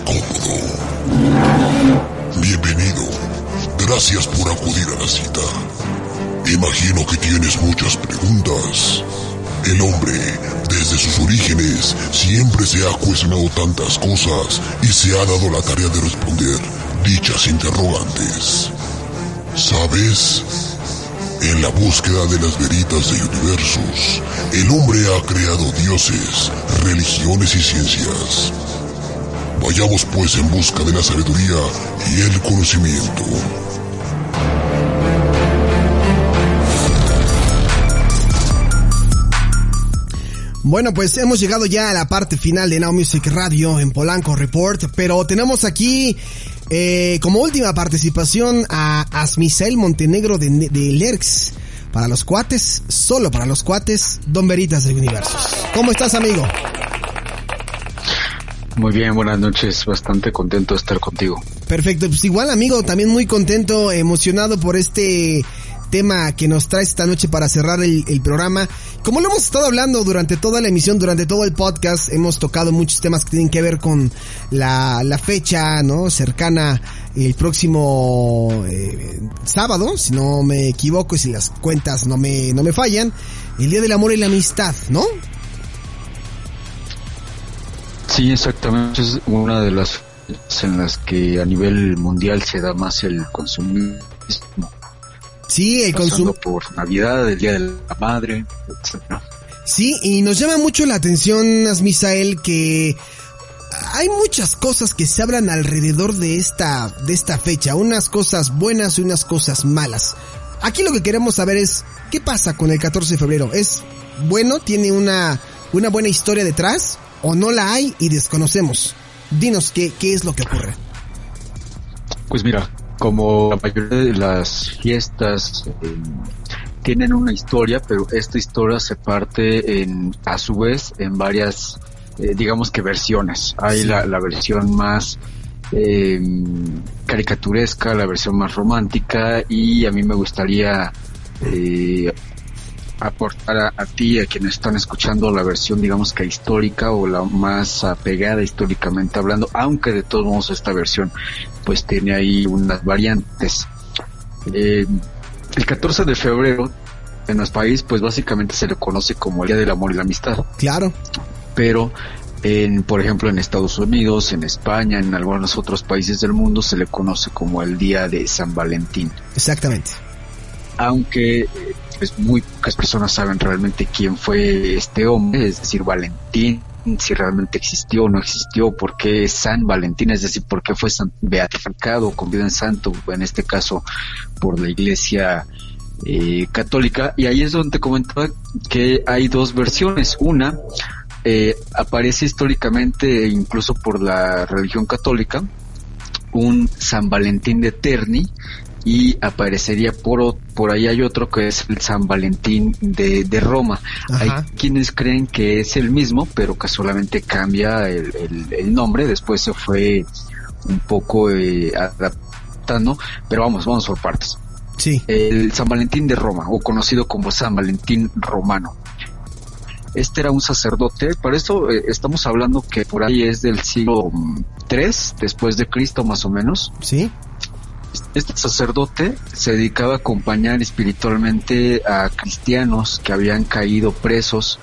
Cómodo. Bienvenido. Gracias por acudir a la cita. Imagino que tienes muchas preguntas. El hombre, desde sus orígenes, siempre se ha cuestionado tantas cosas y se ha dado la tarea de responder dichas interrogantes. ¿Sabes? En la búsqueda de las veritas de universos, el hombre ha creado dioses, religiones y ciencias. Vayamos pues en busca de la sabiduría y el conocimiento. Bueno, pues hemos llegado ya a la parte final de Now Music Radio en Polanco Report, pero tenemos aquí eh, como última participación a Asmisael Montenegro de, de Lerx. Para los cuates, solo para los cuates, Don Veritas del Universo. ¿Cómo estás, amigo? Muy bien, buenas noches, bastante contento de estar contigo. Perfecto, pues igual amigo, también muy contento, emocionado por este tema que nos trae esta noche para cerrar el, programa. Como lo hemos estado hablando durante toda la emisión, durante todo el podcast, hemos tocado muchos temas que tienen que ver con la, la fecha, ¿no? Cercana el próximo eh, sábado, si no me equivoco y si las cuentas no me, no me fallan, el Día del Amor y la Amistad, ¿no? Sí, exactamente. Es una de las en las que a nivel mundial se da más el consumismo. Sí, el consumo. por Navidad, el Día de la Madre, etc. Sí, y nos llama mucho la atención, Asmisael, que hay muchas cosas que se hablan alrededor de esta, de esta fecha. Unas cosas buenas y unas cosas malas. Aquí lo que queremos saber es, ¿qué pasa con el 14 de febrero? ¿Es bueno? ¿Tiene una, una buena historia detrás? ¿O no la hay y desconocemos? Dinos qué, qué es lo que ocurre. Pues mira, como la mayoría de las fiestas eh, tienen una historia, pero esta historia se parte en, a su vez en varias, eh, digamos que versiones. Hay la, la, versión más eh, caricaturesca, la versión más romántica y a mí me gustaría eh, aportar a, a, ti, a quienes están escuchando la versión, digamos que histórica o la más apegada históricamente hablando, aunque de todos modos esta versión pues tiene ahí unas variantes. Eh, el 14 de febrero en nuestro país pues básicamente se le conoce como el Día del Amor y la Amistad. Claro. Pero en, por ejemplo, en Estados Unidos, en España, en algunos otros países del mundo se le conoce como el Día de San Valentín. Exactamente. Aunque pues muy pocas personas saben realmente quién fue este hombre, es decir, Valentín, si realmente existió o no existió, por qué San Valentín, es decir, por qué fue beatificado, convivido en santo, en este caso por la Iglesia eh, Católica. Y ahí es donde comentaba que hay dos versiones. Una eh, aparece históricamente, incluso por la religión católica, un San Valentín de Terni, y aparecería por, por ahí hay otro que es el San Valentín de, de Roma. Ajá. Hay quienes creen que es el mismo, pero que solamente cambia el, el, el nombre, después se fue un poco eh, adaptando, pero vamos, vamos por partes. Sí. El San Valentín de Roma, o conocido como San Valentín romano. Este era un sacerdote, para esto eh, estamos hablando que por ahí es del siglo III después de Cristo más o menos. Sí este sacerdote se dedicaba a acompañar espiritualmente a cristianos que habían caído presos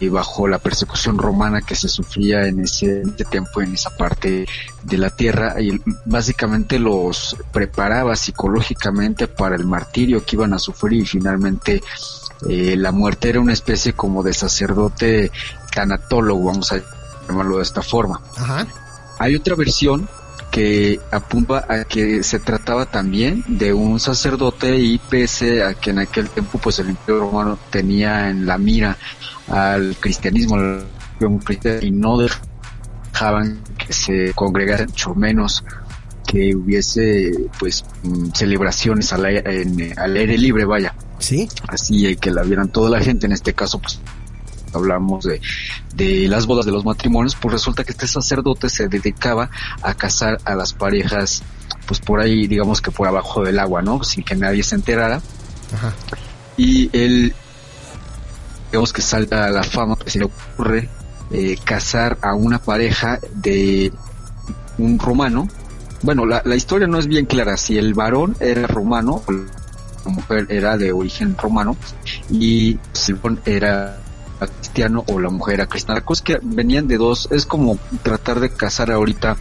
eh, bajo la persecución romana que se sufría en ese, tiempo en esa parte de la tierra y básicamente los preparaba psicológicamente para el martirio que iban a sufrir y finalmente eh, la muerte era una especie como de sacerdote tanatólogo vamos a llamarlo de esta forma. Ajá. Hay otra versión que apunta a que se trataba también de un sacerdote y pese a que en aquel tiempo pues el imperio romano tenía en la mira al cristianismo y no dejaban que se congregara mucho menos que hubiese pues mm, celebraciones al aire, en, al aire libre vaya. Sí. Así que la vieran toda la gente en este caso pues hablamos de, de las bodas de los matrimonios, pues resulta que este sacerdote se dedicaba a casar a las parejas, pues por ahí, digamos que por abajo del agua, ¿no? Sin que nadie se enterara. Ajá. Y él, digamos que salta a la fama, que se le ocurre eh, casar a una pareja de un romano. Bueno, la, la historia no es bien clara si el varón era romano la mujer era de origen romano y Silvón era cristiano o la mujer era cristiana. La cosa es que venían de dos, es como tratar de casar ahorita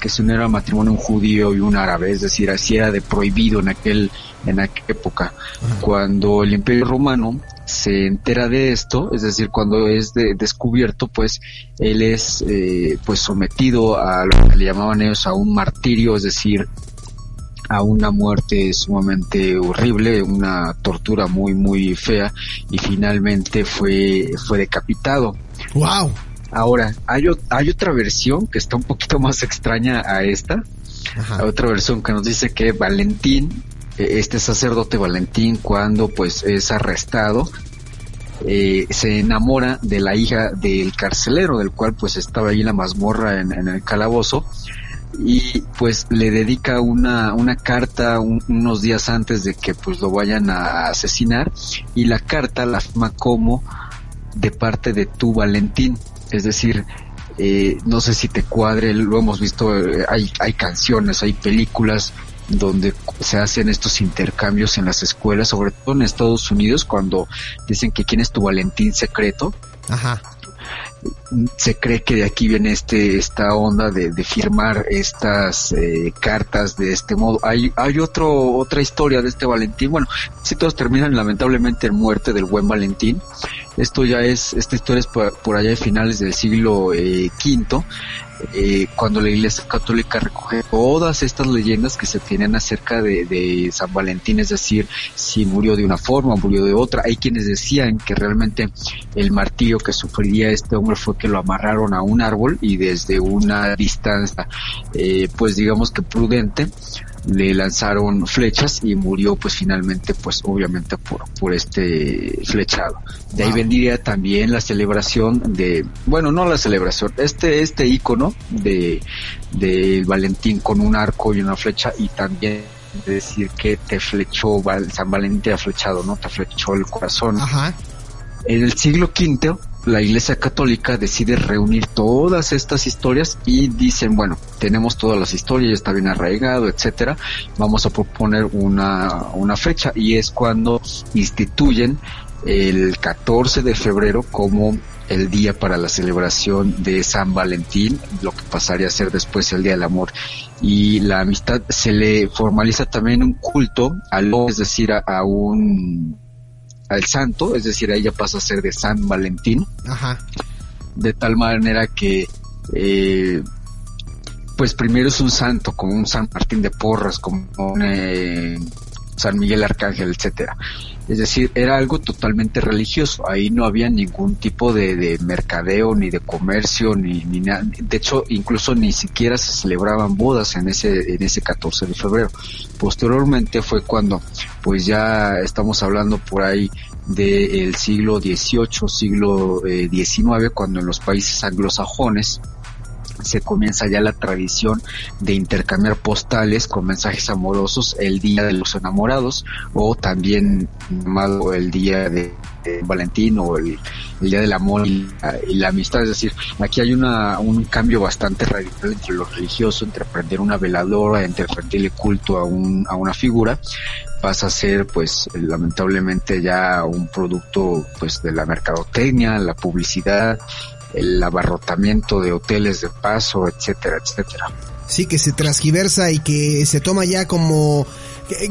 que se uniera matrimonio un judío y un árabe, es decir, así era de prohibido en aquel, en aquella época. Cuando el imperio romano se entera de esto, es decir, cuando es de, descubierto, pues él es eh, pues sometido a lo que le llamaban ellos a un martirio, es decir, a una muerte sumamente horrible, una tortura muy muy fea y finalmente fue fue decapitado. Wow. Ahora, hay, hay otra versión que está un poquito más extraña a esta. Ajá. Otra versión que nos dice que Valentín, e, este sacerdote Valentín, cuando pues es arrestado, eh, se enamora de la hija del carcelero, del cual pues estaba ahí en la mazmorra en, en el calabozo, y pues le dedica una, una carta un, unos días antes de que pues lo vayan a asesinar y la carta la firma como de parte de tu Valentín, es decir, eh, no sé si te cuadre, lo hemos visto, eh, hay, hay canciones, hay películas donde se hacen estos intercambios en las escuelas, sobre todo en Estados Unidos, cuando dicen que quién es tu Valentín secreto. Ajá se cree que de aquí viene este esta onda de, de firmar estas eh, cartas de este modo. Hay hay otro otra historia de este Valentín. Bueno, si todos terminan lamentablemente en muerte del buen Valentín. Esto ya es esta historia es por, allá de finales del siglo V eh, cuando la Iglesia Católica recoge todas estas leyendas que se tienen acerca de, San Valentín, es decir, si murió de una forma, murió de otra. Hay quienes decían que realmente el martillo que sufriría este hombre fue que lo amarraron a un árbol y desde una distancia, eh, pues digamos que prudente, le lanzaron flechas y murió pues finalmente pues obviamente por, por este flechado. De ahí vendría también la celebración de, bueno no la celebración, este, este icono de, de Valentín con un arco y una flecha y también decir que te flechó, San Valentín te ha flechado, ¿no? Te flechó el corazón. Ajá. En el siglo V la Iglesia Católica decide reunir todas estas historias y dicen, bueno, tenemos todas las historias, está bien arraigado, etcétera, vamos a proponer una, una fecha y es cuando instituyen el 14 de febrero como el día para la celebración de San Valentín, lo que pasaría a ser después el Día del Amor y la Amistad. Se le formaliza también un culto, al, es decir, a, a un al santo, es decir, ella pasa a ser de San Valentín. Ajá. De tal manera que, eh, pues primero es un santo, como un San Martín de Porras, como un eh, San Miguel Arcángel, etcétera. Es decir, era algo totalmente religioso. Ahí no había ningún tipo de, de mercadeo, ni de comercio, ni, ni nada. De hecho, incluso ni siquiera se celebraban bodas en ese, en ese 14 de febrero. Posteriormente fue cuando, pues ya estamos hablando por ahí del siglo XVIII, siglo eh, XIX, cuando en los países anglosajones se comienza ya la tradición de intercambiar postales con mensajes amorosos el día de los enamorados o también llamado el día de, Valentín o el, el, día del amor y la, y la, amistad. Es decir, aquí hay una, un cambio bastante radical entre lo religioso, entre aprender una veladora, entre rendirle culto a, un, a una figura pasa a ser pues lamentablemente ya un producto pues de la mercadotecnia, la publicidad, el abarrotamiento de hoteles de paso, etcétera, etcétera. Sí, que se transgiversa y que se toma ya como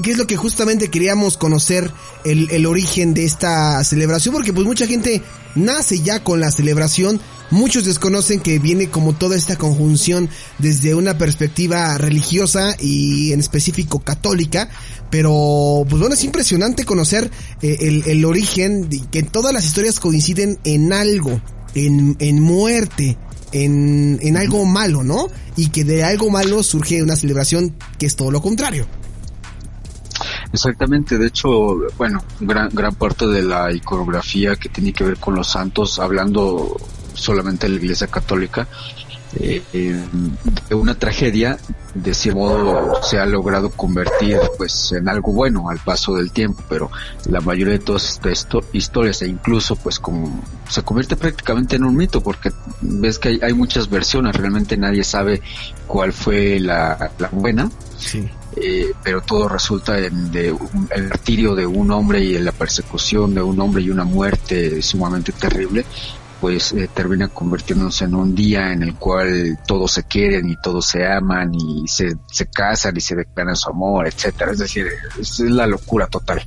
que es lo que justamente queríamos conocer el, el, origen de esta celebración, porque pues mucha gente nace ya con la celebración muchos desconocen que viene como toda esta conjunción desde una perspectiva religiosa y en específico católica, pero pues bueno, es impresionante conocer eh, el, el, origen, que todas las historias coinciden en algo, en, en muerte, en, en algo malo, ¿no? Y que de algo malo surge una celebración que es todo lo contrario. Exactamente, de hecho, bueno, gran, gran parte de la iconografía que tiene que ver con los santos, hablando solamente de la Iglesia Católica, eh, de una tragedia, de ese modo se ha logrado convertir pues en algo bueno al paso del tiempo, pero la mayoría de todas estas historias e incluso pues como se convierte prácticamente en un mito porque ves que hay, hay muchas versiones, realmente nadie sabe cuál fue la, la buena. Sí. Eh, pero todo resulta en de un, el martirio de un hombre y en la persecución de un hombre y una muerte sumamente terrible pues eh, termina convirtiéndose en un día en el cual todos se quieren y todos se aman y se, se casan y se declaran su amor, etcétera. Es decir, es la locura total.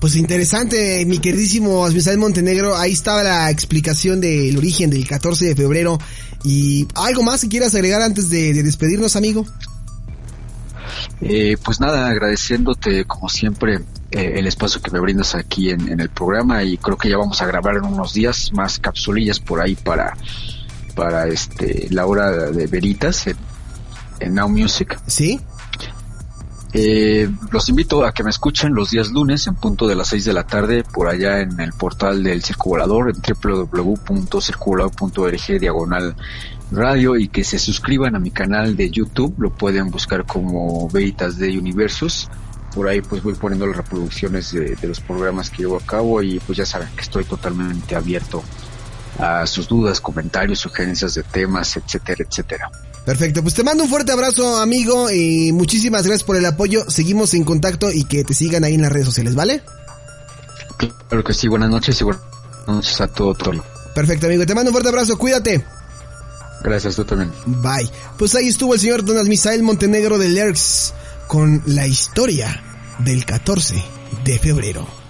Pues interesante, mi queridísimo Asmisael Montenegro. Ahí estaba la explicación del origen del 14 de febrero. ¿Y algo más que quieras agregar antes de, de despedirnos, amigo? Eh, pues nada, agradeciéndote como siempre eh, el espacio que me brindas aquí en, en, el programa y creo que ya vamos a grabar en unos días más capsulillas por ahí para para este la hora de veritas en, en Now Music. Sí. Eh, los invito a que me escuchen los días lunes en punto de las 6 de la tarde por allá en el portal del Circo Volador en www.circovolador.org diagonal radio y que se suscriban a mi canal de YouTube, lo pueden buscar como Veritas de Universus. Por ahí pues voy poniendo las reproducciones de, de los programas que llevo a cabo y pues ya saben que estoy totalmente abierto a sus dudas, comentarios, sugerencias de temas, etcétera, etcétera. Perfecto, pues te mando un fuerte abrazo amigo y muchísimas gracias por el apoyo, seguimos en contacto y que te sigan ahí en las redes sociales, ¿vale? Claro que sí, buenas noches y buenas noches a todo Tolo. Perfecto amigo, te mando un fuerte abrazo, cuídate. Gracias, tú también. Bye. Pues ahí estuvo el señor Donas Misael Montenegro de Lerx con la historia del 14 de febrero.